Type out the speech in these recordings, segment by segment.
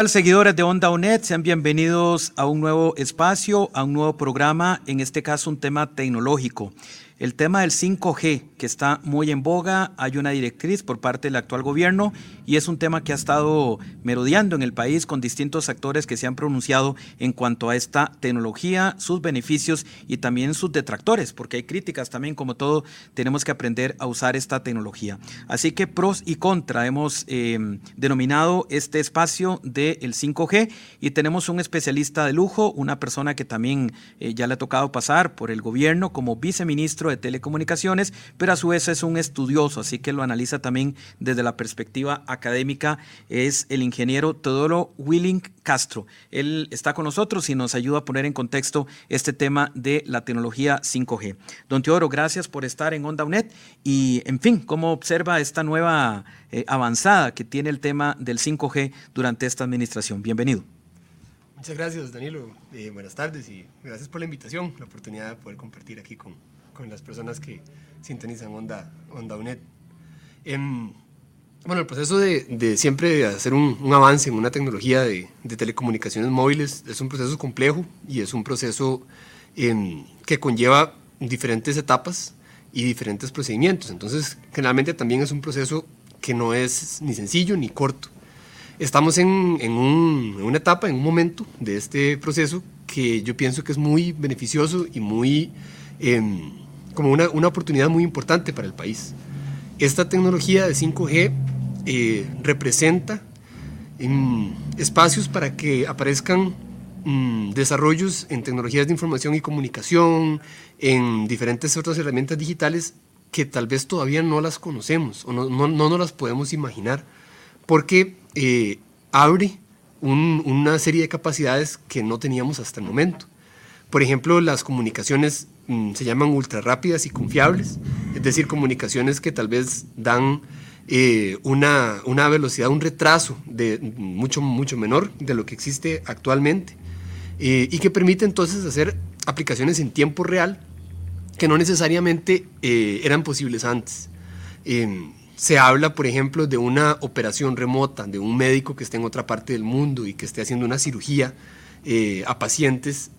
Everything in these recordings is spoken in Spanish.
Hola seguidores de Onda UNED, sean bienvenidos a un nuevo espacio, a un nuevo programa, en este caso un tema tecnológico. El tema del 5G, que está muy en boga, hay una directriz por parte del actual gobierno y es un tema que ha estado merodeando en el país con distintos actores que se han pronunciado en cuanto a esta tecnología, sus beneficios y también sus detractores, porque hay críticas también, como todo, tenemos que aprender a usar esta tecnología. Así que pros y contra hemos eh, denominado este espacio del 5G y tenemos un especialista de lujo, una persona que también eh, ya le ha tocado pasar por el gobierno como viceministro de Telecomunicaciones, pero a su vez es un estudioso, así que lo analiza también desde la perspectiva académica. Es el ingeniero Teodoro Willing Castro. Él está con nosotros y nos ayuda a poner en contexto este tema de la tecnología 5G. Don Teodoro, gracias por estar en Onda UNED y, en fin, ¿cómo observa esta nueva eh, avanzada que tiene el tema del 5G durante esta administración? Bienvenido. Muchas gracias, Danilo. Eh, buenas tardes y gracias por la invitación, la oportunidad de poder compartir aquí con, con las personas que sintonizan Onda, Onda UNED. Em, bueno, el proceso de, de siempre hacer un, un, avance en una tecnología de, de, telecomunicaciones móviles es un proceso complejo y es un proceso em, que conlleva diferentes etapas y diferentes procedimientos. Entonces, generalmente también es un proceso que no es ni sencillo ni corto. Estamos en, en, un, en una etapa, en un momento de este proceso que yo pienso que es muy beneficioso y muy... Eh, como una, una, oportunidad muy importante para el país. Esta tecnología de 5G eh, representa en espacios para que aparezcan mmm, desarrollos en tecnologías de información y comunicación, en diferentes otras herramientas digitales que tal vez todavía no las conocemos o no, no, no nos las podemos imaginar, porque eh, abre un, una serie de capacidades que no teníamos hasta el momento. Por ejemplo, las comunicaciones se llaman ultra rápidas y confiables, es decir, comunicaciones que tal vez dan eh, una, una, velocidad, un retraso de mucho, mucho menor de lo que existe actualmente eh, y que permite entonces hacer aplicaciones en tiempo real que no necesariamente eh, eran posibles antes. Em, se habla, por ejemplo, de una operación remota, de un médico que esté en otra parte del mundo y que esté haciendo una cirugía eh, a pacientes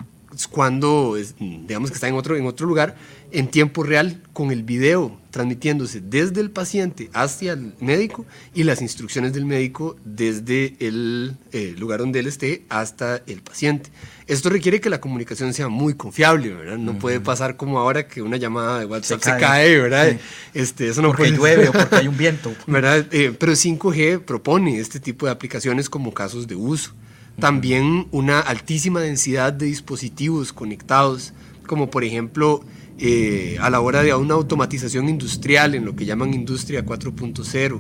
cuando, digamos que está en otro, en otro lugar, en tiempo real, con el video transmitiéndose desde el paciente hacia el médico y las instrucciones del médico desde el eh, lugar donde él esté hasta el paciente. Esto requiere que la comunicación sea muy confiable, ¿verdad? No uh -huh. puede pasar como ahora que una llamada de WhatsApp se cae, se cae ¿verdad? Sí. Este, eso no porque puede... llueve o porque hay un viento. ¿verdad? Eh, pero 5G propone este tipo de aplicaciones como casos de uso. También una altísima densidad de dispositivos conectados, como por ejemplo eh, a la hora de una automatización industrial, en lo que llaman industria 4.0,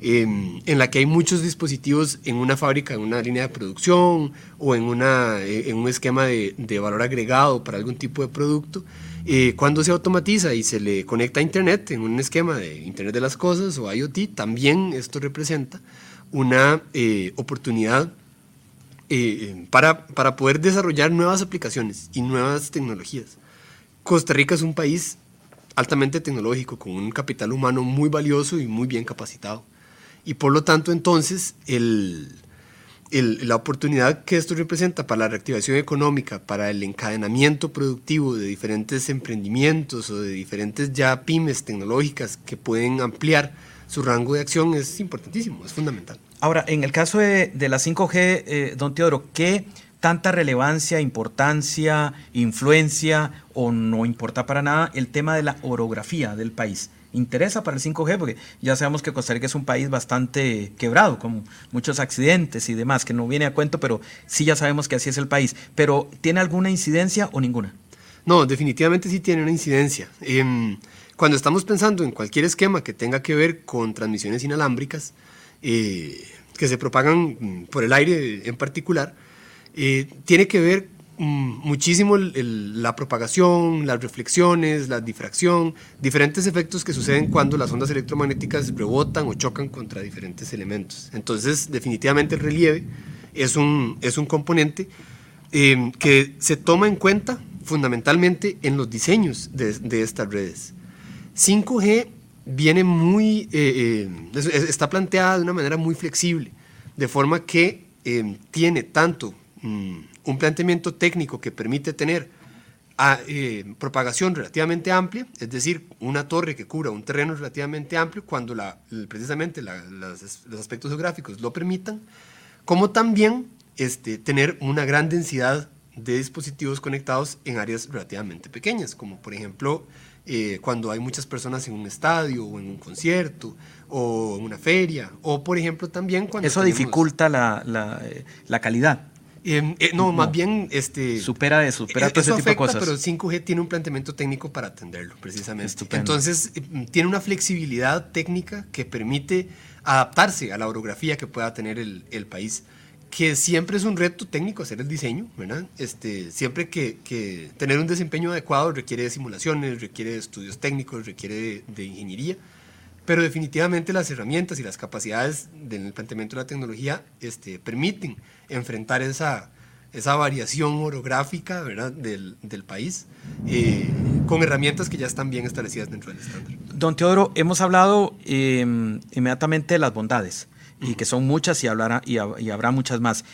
eh, en la que hay muchos dispositivos en una fábrica, en una línea de producción o en, una, eh, en un esquema de, de, valor agregado para algún tipo de producto. Eh, cuando se automatiza y se le conecta a Internet en un esquema de Internet de las Cosas o IoT, también esto representa una eh, oportunidad eh, para, para poder desarrollar nuevas aplicaciones y nuevas tecnologías. Costa Rica es un país altamente tecnológico, con un capital humano muy valioso y muy bien capacitado. Y por lo tanto, entonces, el, la oportunidad que esto representa para la reactivación económica, para el encadenamiento productivo de diferentes emprendimientos o de diferentes ya pymes tecnológicas que pueden ampliar su rango de acción es importantísimo, es fundamental. Ahora, en el caso de, la 5G, eh, don Teodoro, ¿qué tanta relevancia, importancia, influencia o no importa para nada el tema de la orografía del país? interesa para el 5G, porque ya sabemos que Costa Rica es un país bastante quebrado, con muchos accidentes y demás, que no viene a cuento, pero sí ya sabemos que así es el país. Pero, ¿tiene alguna incidencia o ninguna? No, definitivamente sí tiene una incidencia. Eh, cuando estamos pensando en cualquier esquema que tenga que ver con transmisiones inalámbricas, eh, que se propagan mm, por el aire en particular, eh, tiene que ver mm, muchísimo la propagación, las reflexiones, la difracción, diferentes efectos que suceden cuando las ondas electromagnéticas rebotan o chocan contra diferentes elementos. Entonces, definitivamente el relieve es un, es un componente eh, que se toma en cuenta fundamentalmente en los diseños de, de estas redes. 5G viene muy, eh, eh, está planteada de una manera muy flexible, de forma que eh, tiene tanto mm, un planteamiento técnico que permite tener a, propagación relativamente amplia, es decir, una torre que cubra un terreno relativamente amplio cuando la, precisamente los aspectos geográficos lo permitan, como también este, tener una gran densidad de dispositivos conectados en áreas relativamente pequeñas, como por ejemplo eh, cuando hay muchas personas en un estadio o en un concierto o en una feria, o por ejemplo también cuando... Eso dificulta la, la, eh, la calidad. Em, eh, no, más bien... Este, supera de supera todo ese tipo de cosas. Pero 5G tiene un planteamiento técnico para atenderlo, precisamente. Entonces, tiene una flexibilidad técnica que permite adaptarse a la orografía que pueda tener el, el país que siempre es un reto técnico hacer el diseño, ¿verdad? Este, siempre que, que tener un desempeño adecuado requiere de simulaciones, requiere de estudios técnicos, requiere de, ingeniería, pero definitivamente las herramientas y las capacidades del planteamiento de la tecnología este, permiten enfrentar esa, esa variación orográfica ¿verdad? Del, del país eh, con herramientas que ya están bien establecidas dentro del estándar. Don Teodoro, hemos hablado eh, inmediatamente de las bondades y que son muchas y, hablará, y, habrá muchas más.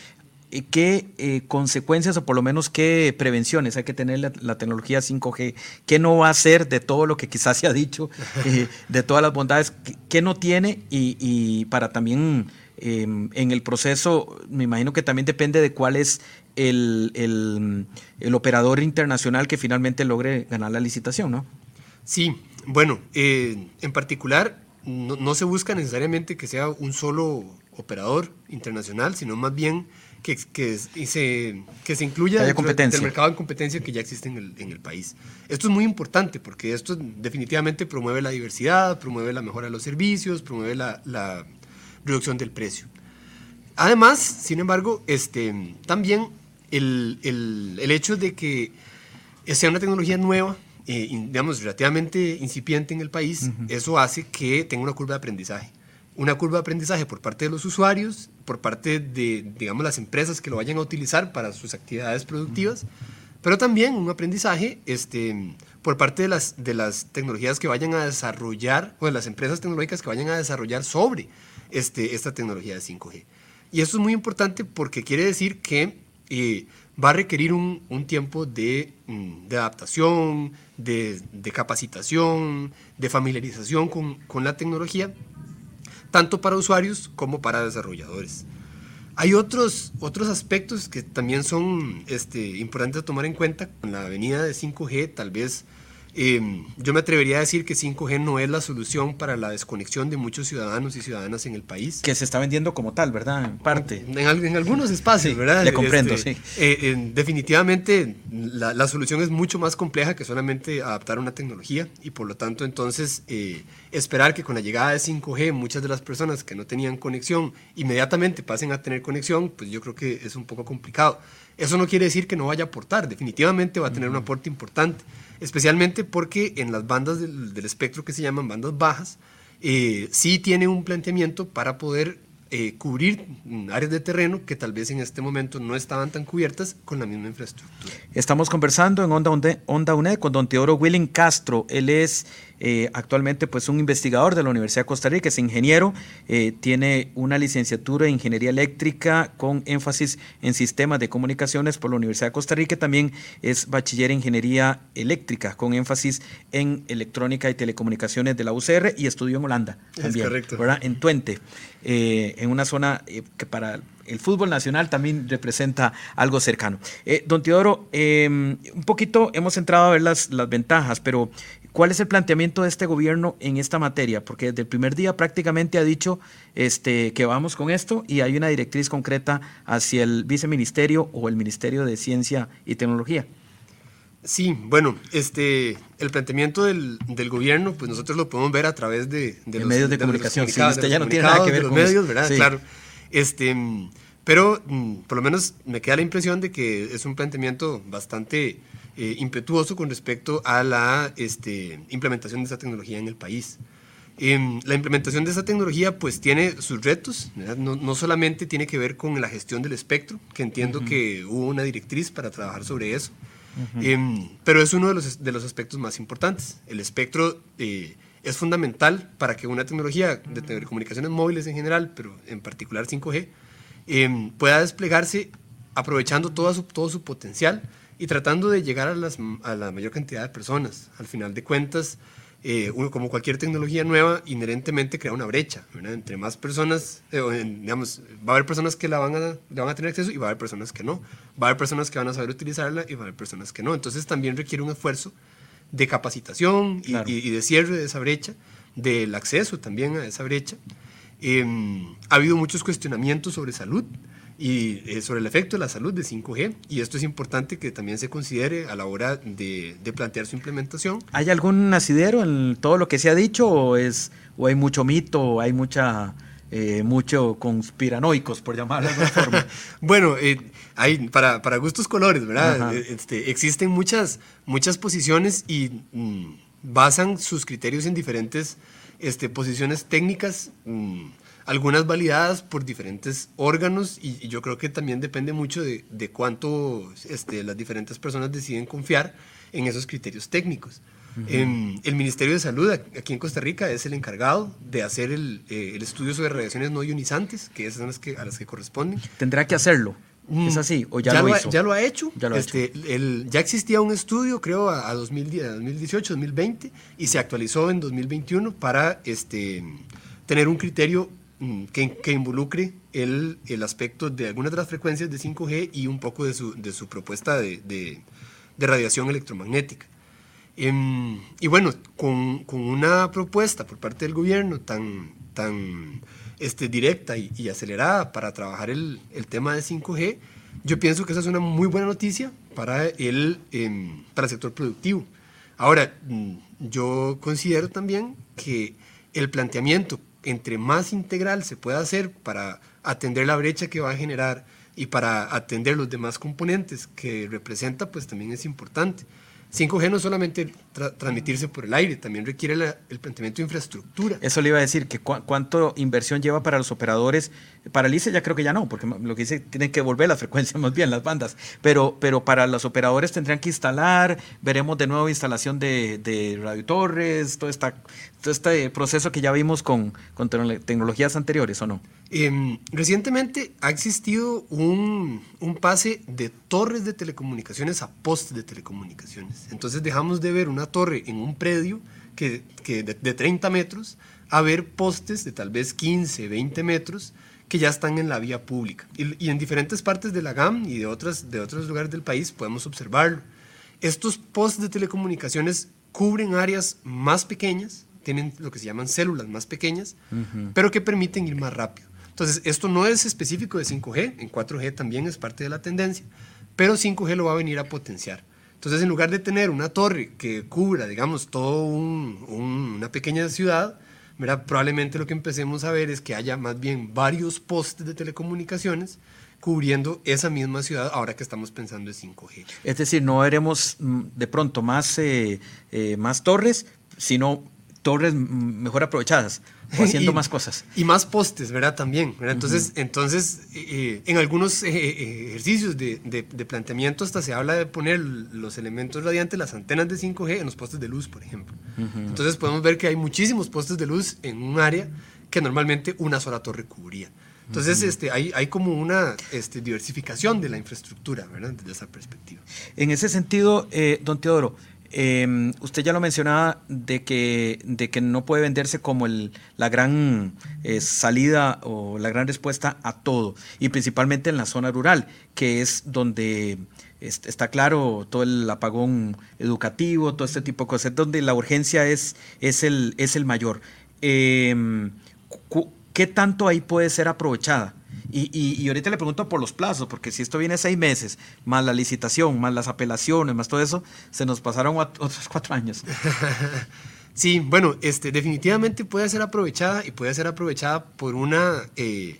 Eh, ¿Qué eh, consecuencias o por lo menos qué prevenciones hay que tener la, tecnología 5G? ¿Qué no va a hacer de todo lo que quizás se ha dicho, eh, de todas las bondades? ¿Qué, no tiene? Y, para también em, en el proceso, me imagino que también depende de cuál es el, el, operador internacional que finalmente logre ganar la licitación, ¿no? Sí, bueno, en particular no, se busca necesariamente que sea un solo operador internacional, sino más bien que, que, se, que se incluya el mercado de competencia que ya existe en el, en el, país. Esto es muy importante porque esto definitivamente promueve la diversidad, promueve la mejora de los servicios, promueve la, la reducción del precio. Además, sin embargo, este, también el, el, el hecho de que sea una tecnología nueva eh, digamos, relativamente incipiente en el país, eso hace que tenga una curva de aprendizaje. Una curva de aprendizaje por parte de los usuarios, por parte de, digamos, las empresas que lo vayan a utilizar para sus actividades productivas, pero también un aprendizaje este, por parte de las, de las tecnologías que vayan a desarrollar, o de las empresas tecnológicas que vayan a desarrollar sobre este, esta tecnología de 5G. Y eso es muy importante porque quiere decir que eh, va a requerir un, un tiempo de, mm, de adaptación, de, de, capacitación, de familiarización con, con, la tecnología, tanto para usuarios como para desarrolladores. Hay otros, otros aspectos que también son este, importantes a tomar en cuenta. Con la venida de 5G, tal vez Em, yo me atrevería a decir que 5G no es la solución para la desconexión de muchos ciudadanos y ciudadanas en el país. Que se está vendiendo como tal, ¿verdad? En parte. En, en algunos espacios, ¿verdad? Le comprendo, este, sí. Eh, definitivamente la, la, solución es mucho más compleja que solamente adaptar una tecnología y por lo tanto entonces eh, esperar que con la llegada de 5G muchas de las personas que no tenían conexión inmediatamente pasen a tener conexión, pues yo creo que es un poco complicado. Eso no quiere decir que no vaya a aportar, definitivamente va a tener un aporte importante especialmente porque en las bandas del, espectro que se llaman bandas bajas, eh, sí tiene un planteamiento para poder eh, cubrir áreas de terreno que tal vez en este momento no estaban tan cubiertas con la misma infraestructura. Estamos conversando en Onda, Onda UNED con don Teodoro Willing Castro. Él es eh, actualmente pues un investigador de la Universidad de Costa Rica, es ingeniero, eh, tiene una licenciatura en Ingeniería Eléctrica con énfasis en sistemas de comunicaciones por la Universidad de Costa Rica, también es bachiller en Ingeniería Eléctrica con énfasis en Electrónica y Telecomunicaciones de la UCR y estudió en Holanda también, en Twente, eh, en una zona que para el fútbol nacional también representa algo cercano. don Teodoro, un poquito hemos entrado a ver las, las ventajas, pero ¿Cuál es el planteamiento de este gobierno en esta materia? Porque desde el primer día prácticamente ha dicho este, que vamos con esto y hay una directriz concreta hacia el viceministerio o el Ministerio de Ciencia y Tecnología. Sí, bueno, este, el planteamiento del, del gobierno, pues nosotros lo podemos ver a través de, los medios de comunicación. Sí, usted ya no tiene nada que ver con medios, ¿verdad? Claro. Este, pero mm, por lo menos me queda la impresión de que es un planteamiento bastante eh, impetuoso con respecto a la este, implementación de esta tecnología en el país. Em, la implementación de esta tecnología pues tiene sus retos, no, no, solamente tiene que ver con la gestión del espectro, que entiendo que hubo una directriz para trabajar sobre eso, em, pero es uno de los, de los aspectos más importantes. El espectro eh, es fundamental para que una tecnología de telecomunicaciones móviles en general, pero en particular 5G, em, pueda desplegarse aprovechando todo su, todo su potencial y tratando de llegar a, las, a la mayor cantidad de personas. Al final de cuentas, eh, como cualquier tecnología nueva, inherentemente crea una brecha. Entre más personas, eh, digamos, va a haber personas que la van, a, van a tener acceso y va a haber personas que no. Va a haber personas que van a saber utilizarla y va a haber personas que no. Entonces también requiere un esfuerzo de capacitación y, de cierre de esa brecha, del acceso también a esa brecha. Em, ha habido muchos cuestionamientos sobre salud y eh, sobre el efecto de la salud de 5G y esto es importante que también se considere a la hora de, plantear su implementación. ¿Hay algún asidero en todo lo que se ha dicho o, es, o hay mucho mito o hay mucha... Eh, mucho conspiranoicos, por llamarlo de alguna forma. bueno, eh, hay para, para, gustos colores, ¿verdad? Este, existen muchas, muchas posiciones y mm, basan sus criterios en diferentes este, posiciones técnicas. Mm, algunas validadas por diferentes órganos y, yo creo que también depende mucho de, de cuánto este, las diferentes personas deciden confiar en esos criterios técnicos. Em, el Ministerio de Salud aquí en Costa Rica es el encargado de hacer el, eh, el estudio sobre radiaciones no ionizantes, que esas son las que, a las que corresponden. ¿Tendrá que hacerlo? Mm, ¿Es así? ¿O ya, lo, hizo? ya lo ha hecho. Ya, lo este, hecho. El, ya existía un estudio, creo, a, a 2018, 2020, y se actualizó en 2021 para este, tener un criterio Mm, que, involucre el, el, aspecto de algunas de las frecuencias de 5G y un poco de su, de su propuesta de, de, radiación electromagnética. Em, y bueno, con, con, una propuesta por parte del gobierno tan, tan este, directa y, acelerada para trabajar el, el, tema de 5G, yo pienso que esa es una muy buena noticia para el, em, para el sector productivo. Ahora, mm, yo considero también que el planteamiento entre más integral se pueda hacer para atender la brecha que va a generar y para atender los demás componentes que representa, pues también es importante. 5G no solamente transmitirse por el aire, también requiere el planteamiento de infraestructura. Eso le iba a decir, que cuánto inversión lleva para los operadores. Para el ICE ya creo que ya no, porque lo que dice, tienen que volver las frecuencias más bien, las bandas. Pero, pero para los operadores tendrían que instalar, veremos de nuevo instalación de, de radiotorres, todo, esta, todo este proceso que ya vimos con, con tecnologías anteriores, ¿o no? Em, recientemente ha existido un, un, pase de torres de telecomunicaciones a postes de telecomunicaciones. Entonces dejamos de ver una torre en un predio que, que de, 30 metros a ver postes de tal vez 15, 20 metros que ya están en la vía pública. Y, y en diferentes partes de la GAM y de, otras, de otros lugares del país podemos observarlo. Estos postes de telecomunicaciones cubren áreas más pequeñas, tienen lo que se llaman células más pequeñas, pero que permiten ir más rápido. Entonces, esto no es específico de 5G, en 4G también es parte de la tendencia, pero 5G lo va a venir a potenciar. Entonces, en lugar de tener una torre que cubra, digamos, toda una pequeña ciudad, probablemente lo que empecemos a ver es que haya más bien varios postes de telecomunicaciones cubriendo esa misma ciudad ahora que estamos pensando en 5G. Es decir, no veremos mm, de pronto más, eh, eh, más torres, sino torres mejor aprovechadas haciendo más cosas. Y más postes, ¿verdad? También. Entonces, entonces eh, eh, en algunos eh, ejercicios de, de, planteamiento hasta se habla de poner los elementos radiantes, las antenas de 5G en los postes de luz, por ejemplo. Entonces podemos ver que hay muchísimos postes de luz en un área que normalmente una sola torre cubría. Entonces, este, hay, hay como una este, diversificación de la infraestructura, ¿verdad? Desde esa perspectiva. En ese sentido, don Teodoro, Em, usted ya lo mencionaba de que, de que no puede venderse como el, la gran eh, salida o la gran respuesta a todo, y principalmente en la zona rural, que es donde está claro todo el apagón educativo, todo este tipo de cosas, donde la urgencia es, es, el, es el mayor. Em, ¿Qué tanto ahí puede ser aprovechada? Y, ahorita le pregunto por los plazos, porque si esto viene seis meses, más la licitación, más las apelaciones, más todo eso, se nos pasaron otros cuatro años. Sí, bueno, este, definitivamente puede ser aprovechada y puede ser aprovechada por una, eh,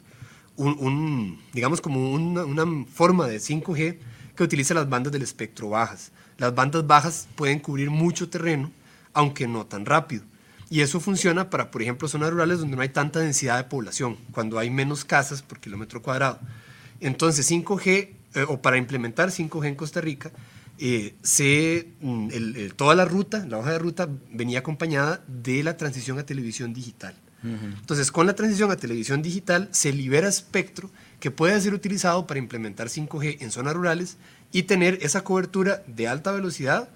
un, digamos, como una, una forma de 5G que utiliza las bandas del espectro bajas. Las bandas bajas pueden cubrir mucho terreno, aunque no tan rápido. Y eso funciona para, por ejemplo, zonas rurales donde no hay tanta densidad de población, cuando hay menos casas por kilómetro cuadrado. Entonces, 5G, eh, o para implementar 5G en Costa Rica, eh, se, mm, toda la ruta, la hoja de ruta, venía acompañada de la transición a televisión digital. Entonces, con la transición a televisión digital se libera espectro que puede ser utilizado para implementar 5G en zonas rurales y tener esa cobertura de alta velocidad,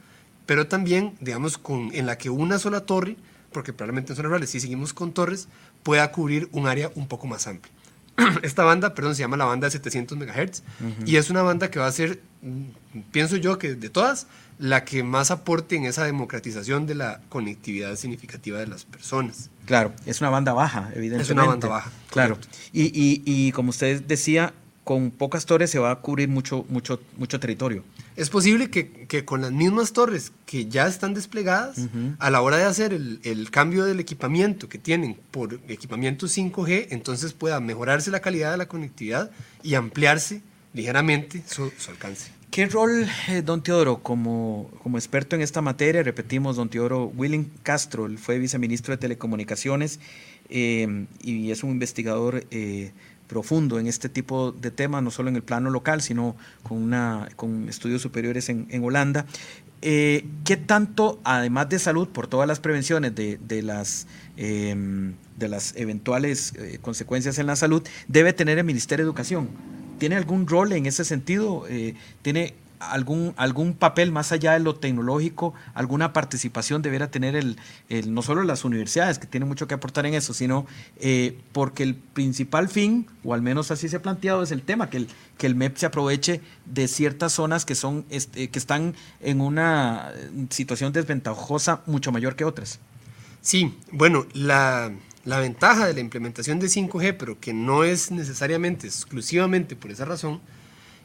pero también, digamos, con, en la que una sola torre, porque probablemente en zonas rurales, si seguimos con torres, pueda cubrir un área un poco más amplia. Esta banda, perdón, se llama la banda de 700 MHz y es una banda que va a ser, mm, pienso yo que de todas, la que más aporte en esa democratización de la conectividad significativa de las personas. Claro, es una banda baja, evidentemente. Es una banda baja. Claro. Y, y, y, como usted decía, con pocas torres se va a cubrir mucho, mucho, mucho territorio. Es posible que, que con las mismas torres que ya están desplegadas, a la hora de hacer el, el, cambio del equipamiento que tienen por equipamiento 5G, entonces pueda mejorarse la calidad de la conectividad y ampliarse ligeramente su, su alcance. ¿Qué rol, eh, don Teodoro, como, como experto en esta materia, repetimos, don Teodoro Willing Castro, él fue viceministro de Telecomunicaciones eh, y es un investigador eh, profundo en este tipo de temas, no solo en el plano local, sino con, una, con estudios superiores en, en Holanda. ¿Qué tanto, además de salud, por todas las prevenciones de, de las, de las eventuales consecuencias en la salud, debe tener el Ministerio de Educación? ¿Tiene algún rol en ese sentido? Eh, ¿Tiene algún, algún papel más allá de lo tecnológico? ¿Alguna participación debería tener el, no solo las universidades, que tienen mucho que aportar en eso, sino eh, porque el principal fin, o al menos así se ha planteado, es el tema, que el, que el MEP se aproveche de ciertas zonas que, son, este, que están en una situación desventajosa mucho mayor que otras? Sí, bueno, la la ventaja de la implementación de 5G, pero que no es necesariamente exclusivamente por esa razón,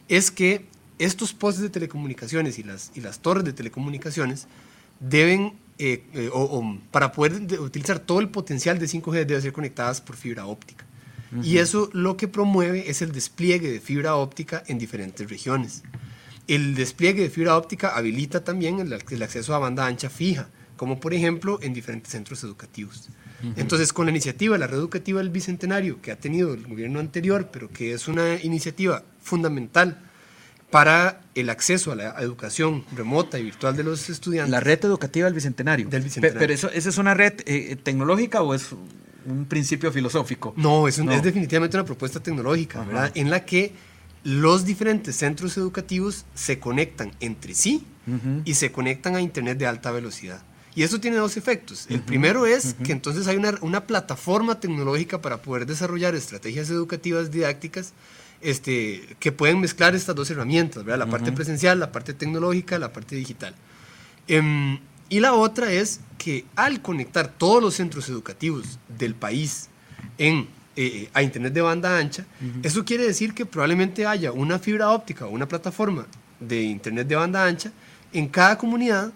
es que estos postes de telecomunicaciones y las, y las torres de telecomunicaciones deben, eh, eh, o, para poder utilizar todo el potencial de 5G, deben ser conectadas por fibra óptica. Y eso lo que promueve es el despliegue de fibra óptica en diferentes regiones. El despliegue de fibra óptica habilita también el, el acceso a banda ancha fija, como por ejemplo en diferentes centros educativos. Entonces, con la iniciativa, la red educativa del Bicentenario, que ha tenido el gobierno anterior, pero que es una iniciativa fundamental para el acceso a la educación remota y virtual de los estudiantes. La red educativa del Bicentenario. Del Bicentenario. Pero eso, ¿esa es una red eh, tecnológica o es un principio filosófico? No, es, es definitivamente una propuesta tecnológica, ¿verdad? En la que los diferentes centros educativos se conectan entre sí y se conectan a Internet de alta velocidad. Y eso tiene dos efectos. El primero es que entonces hay una, una, plataforma tecnológica para poder desarrollar estrategias educativas didácticas este, que pueden mezclar estas dos herramientas, ¿verdad? la parte presencial, la parte tecnológica, la parte digital. Em, y la otra es que al conectar todos los centros educativos del país en, eh, eh, a Internet de banda ancha, eso quiere decir que probablemente haya una fibra óptica o una plataforma de Internet de banda ancha en cada comunidad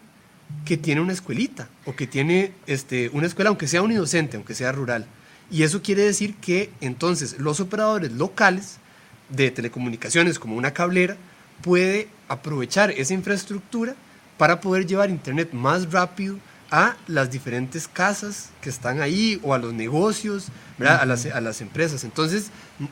que tiene una escuelita o que tiene este, una escuela, aunque sea unidocente, aunque sea rural. Y eso quiere decir que entonces los operadores locales de telecomunicaciones como una cablera puede aprovechar esa infraestructura para poder llevar internet más rápido a las diferentes casas que están ahí o a los negocios, a, las, a las empresas. Entonces,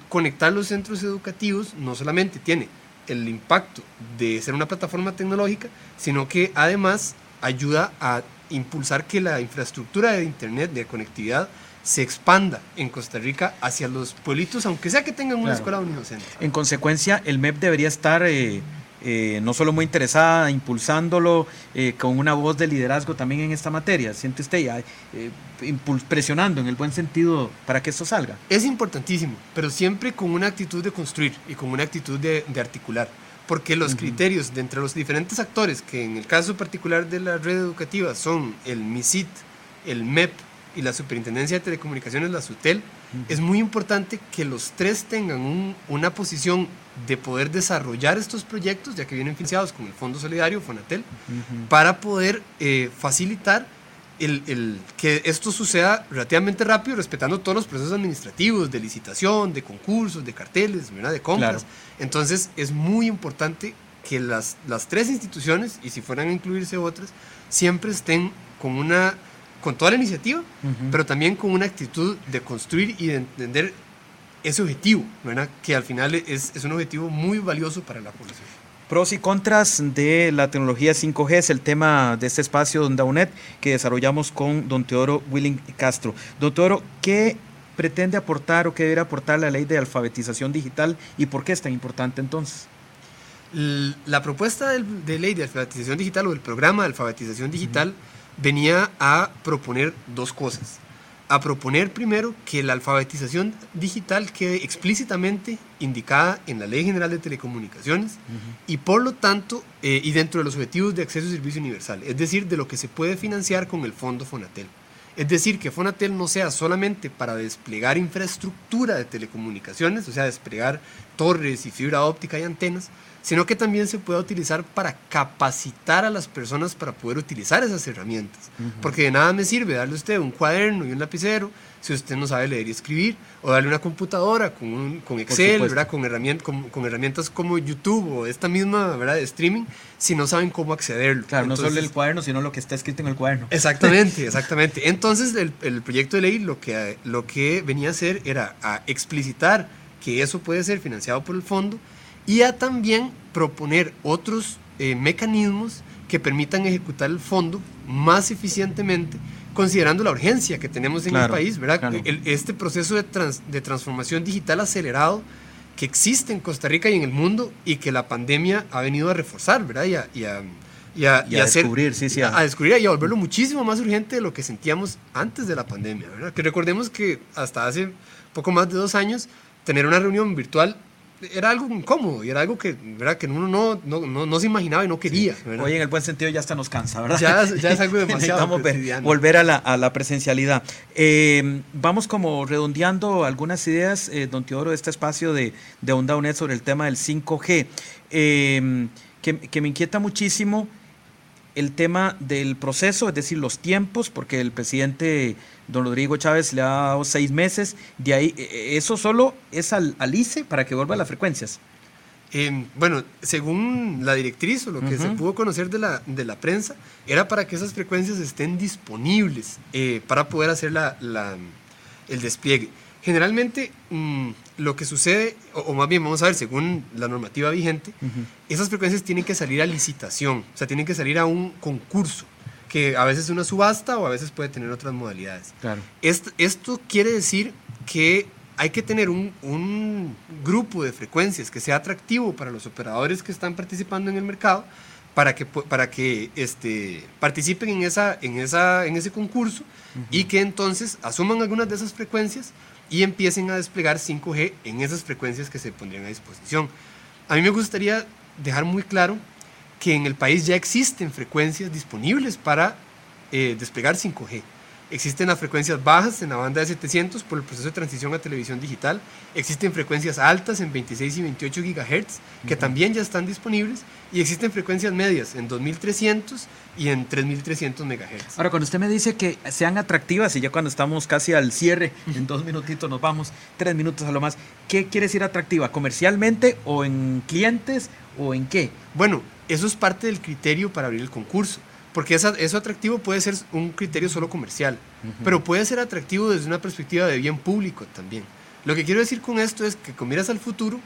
conectar los centros educativos no solamente tiene el impacto de ser una plataforma tecnológica, sino que además ayuda a impulsar que la infraestructura de Internet, de conectividad, se expanda en Costa Rica hacia los pueblitos, aunque sea que tengan una escuela unidocente. En consecuencia, el MEP debería estar eh, eh, no solo muy interesada, impulsándolo eh, con una voz de liderazgo también en esta materia. ¿Siente usted ya presionando en el buen sentido para que esto salga? Es importantísimo, pero siempre con una actitud de construir y con una actitud de, de articular porque los criterios de entre los diferentes actores, que en el caso particular de la red educativa son el MISIT, el MEP y la Superintendencia de Telecomunicaciones, la SUTEL, es muy importante que los tres tengan una posición de poder desarrollar estos proyectos, ya que vienen financiados con el Fondo Solidario, FONATEL, para poder eh, facilitar el, el- que esto suceda relativamente rápido, respetando todos los procesos administrativos de licitación, de concursos, de carteles, ¿verdad? de compras. Claro. Entonces es muy importante que las, las tres instituciones, y si fueran a incluirse otras, siempre estén con una con toda la iniciativa, Ujú. pero también con una actitud de construir y de entender ese objetivo, ¿verdad? que al final es, es un objetivo muy valioso para la población. Pros y contras de la tecnología 5G es el tema de este espacio Onda UNED que desarrollamos con don Teodoro Willing Castro. Don Teodoro, ¿qué pretende aportar o qué debe aportar la ley de alfabetización digital y por qué es tan importante entonces? La propuesta de ley de alfabetización digital o del programa de alfabetización digital venía a proponer dos cosas. A proponer primero que la alfabetización digital quede explícitamente indicada en la Ley General de Telecomunicaciones y por lo tanto, eh, y dentro de los objetivos de acceso a servicio universal, es decir, de lo que se puede financiar con el fondo Fonatel. Es decir, que Fonatel no sea solamente para desplegar infraestructura de telecomunicaciones, o sea, desplegar torres y fibra óptica y antenas, sino que también se pueda utilizar para capacitar a las personas para poder utilizar esas herramientas. Porque de nada me sirve darle a usted un cuaderno y un lapicero si usted no sabe leer y escribir, o darle una computadora con, un- con Excel. ¿verdad? Con, herramientas, con, con herramientas como YouTube o esta misma ¿verdad? de streaming, si no saben cómo accederlo. Claro, no solo Entonces- el cuaderno, sino lo que está escrito en el cuaderno. Exactamente, exactamente. Entonces el, el proyecto de ley lo que, lo que venía a hacer era a explicitar que eso puede ser financiado por el fondo y a también proponer otros eh, mecanismos que permitan ejecutar el fondo más eficientemente considerando la urgencia que tenemos en Claro, el país, ¿verdad? claro. El- este proceso de, trans- de transformación digital acelerado que existe en Costa Rica y en el mundo y que la pandemia ha venido a reforzar, ¿verdad? Y a, y a- y a- Y a hacer- descubrir, sí, sí, a- a descubrir y a volverlo muchísimo más urgente de lo que sentíamos antes de la pandemia, ¿verdad? Que recordemos que hasta hace poco más de dos años tener una reunión virtual era algo incómodo y era algo que, ¿verdad? que uno no, no, no, no se imaginaba y no quería. ¿verdad? Oye, en el buen sentido ya hasta nos cansa, ¿verdad? Ya- ya es algo demasiado Necesitamos ver- cotidiano. volver a la, a la presencialidad. Eh, vamos como redondeando algunas ideas, eh, don Teodoro, de este espacio de, de Onda UNED sobre el tema del 5G, eh, que, que me inquieta muchísimo el tema del proceso, es decir, los tiempos, porque el presidente don Rodrigo Chávez le ha dado seis meses, de ahí, eh, eso solo es al, al ICE para que vuelva a las frecuencias. Eh, bueno, según la directriz o lo que se pudo conocer de la, de la prensa, era para que esas frecuencias estén disponibles eh, para poder hacer la- la- el despliegue. Generalmente, mm, lo que sucede, o, o más bien vamos a ver, según la normativa vigente, esas frecuencias tienen que salir a licitación, o sea, tienen que salir a un concurso, que a veces es una subasta o a veces puede tener otras modalidades. Claro. Est- esto quiere decir que hay que tener un, un grupo de frecuencias que sea atractivo para los operadores que están participando en el mercado para que, para que este, participen en, esa, en, esa, en ese concurso y que entonces asuman algunas de esas frecuencias y empiecen a desplegar 5G en esas frecuencias que se pondrían a disposición. A mí me gustaría dejar muy claro que en el país ya existen frecuencias disponibles para eh, desplegar 5G. Existen las frecuencias bajas en la banda de 700 por el proceso de transición a televisión digital. Existen frecuencias altas en 26 y 28 gigahertz que también ya están disponibles. Y existen frecuencias medias en 2300 y en 3300 megahertz. Ahora, cuando usted me dice que sean atractivas, y ya cuando estamos casi al cierre, en dos minutitos nos vamos, tres minutos a lo más, ¿qué quiere decir atractiva? ¿Comercialmente o en clientes o en qué? Bueno, eso es parte del criterio para abrir el concurso, porque esa- eso atractivo puede ser un criterio solo comercial, pero puede ser atractivo desde una perspectiva de bien público también. Lo que quiero decir con esto es que con miras al futuro,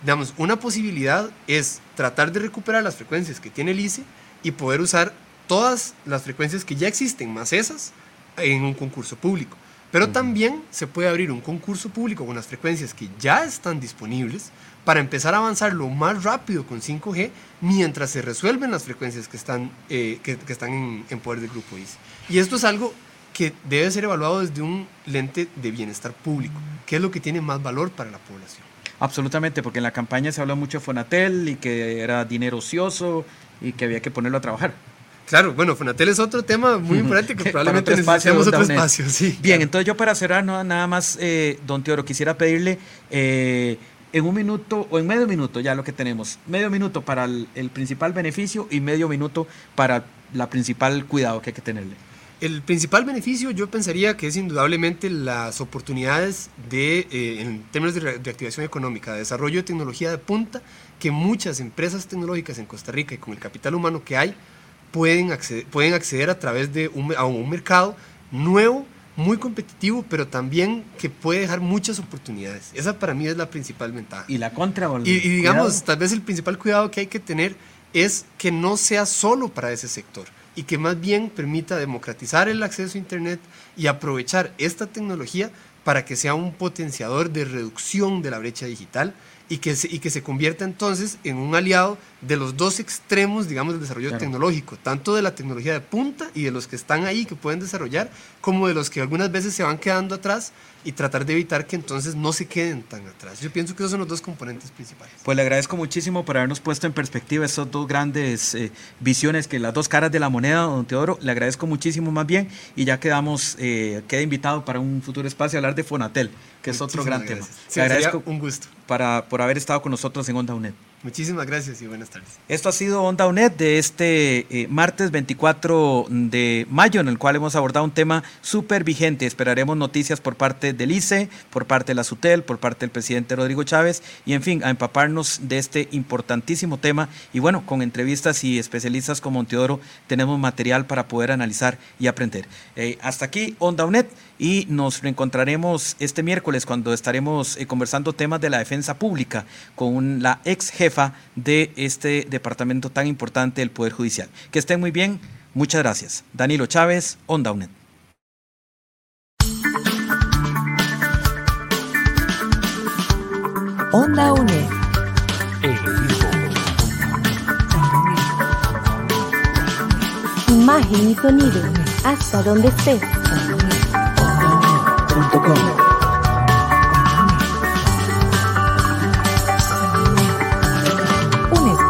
digamos, una posibilidad es tratar de recuperar las frecuencias que tiene el ICE y poder usar todas las frecuencias que ya existen, más esas, en un concurso público. Pero también se puede abrir un concurso público con las frecuencias que ya están disponibles para empezar a avanzar lo más rápido con 5G mientras se resuelven las frecuencias que están, eh, que, que están en, en poder del grupo ICE. Y esto es algo que debe ser evaluado desde un lente de bienestar público, que es lo que tiene más valor para la población. Absolutamente, porque en la campaña se habló mucho de Fonatel y que era dinero ocioso y que había que ponerlo a trabajar. Claro, bueno, Fonatel es otro tema muy importante que probablemente otro necesitemos otro espacio. Sí, Bien, claro. entonces yo para cerrar, no, nada más, eh, don Teodoro, quisiera pedirle eh, en un minuto o en medio minuto, ya lo que tenemos, medio minuto para el, el principal beneficio y medio minuto para la principal cuidado que hay que tenerle. El principal beneficio yo pensaría que es indudablemente las oportunidades de, eh, en términos de reactivación económica, de desarrollo de tecnología de punta, que muchas empresas tecnológicas en Costa Rica y con el capital humano que hay pueden acceder, pueden acceder a través de un, a un mercado nuevo, muy competitivo, pero también que puede dejar muchas oportunidades. Esa para mí es la principal ventaja. Y la contra. Y, y digamos, tal vez el principal cuidado que hay que tener es que no sea solo para ese sector y que más bien permita democratizar el acceso a Internet y aprovechar esta tecnología para que sea un potenciador de reducción de la brecha digital y que se, y que se convierta entonces en un aliado de los dos extremos, digamos, del desarrollo tecnológico, tanto de la tecnología de punta y de los que están ahí que pueden desarrollar, como de los que algunas veces se van quedando atrás y tratar de evitar que entonces no se queden tan atrás. Yo pienso que esos son los dos componentes principales. Pues le agradezco muchísimo por habernos puesto en perspectiva esas dos grandes eh, visiones, que las dos caras de la moneda, don Teodoro, le agradezco muchísimo más bien y ya quedamos, eh, queda invitado para un futuro espacio a hablar de Fonatel, que es otro gran tema. le agradezco un gusto. Para, por haber estado con nosotros en Onda UNED. Muchísimas gracias y buenas tardes. Esto ha sido Onda UNED de este eh, martes 24 de mayo, en el cual hemos abordado un tema súper vigente. Esperaremos noticias por parte del ICE, por parte de la SUTEL, por parte del presidente Rodrigo Chávez y, en fin, a empaparnos de este importantísimo tema. Y bueno, con entrevistas y especialistas como Monteodoro tenemos material para poder analizar y aprender. Eh, hasta aquí, Onda UNED, y nos reencontraremos este miércoles cuando estaremos eh, conversando temas de la defensa pública con la ex jefa de este departamento tan importante del Poder Judicial. Que estén muy bien. Muchas gracias. Danilo Chávez, Onda UNED. Onda UNED. Imagen y sonido. Hasta donde estés.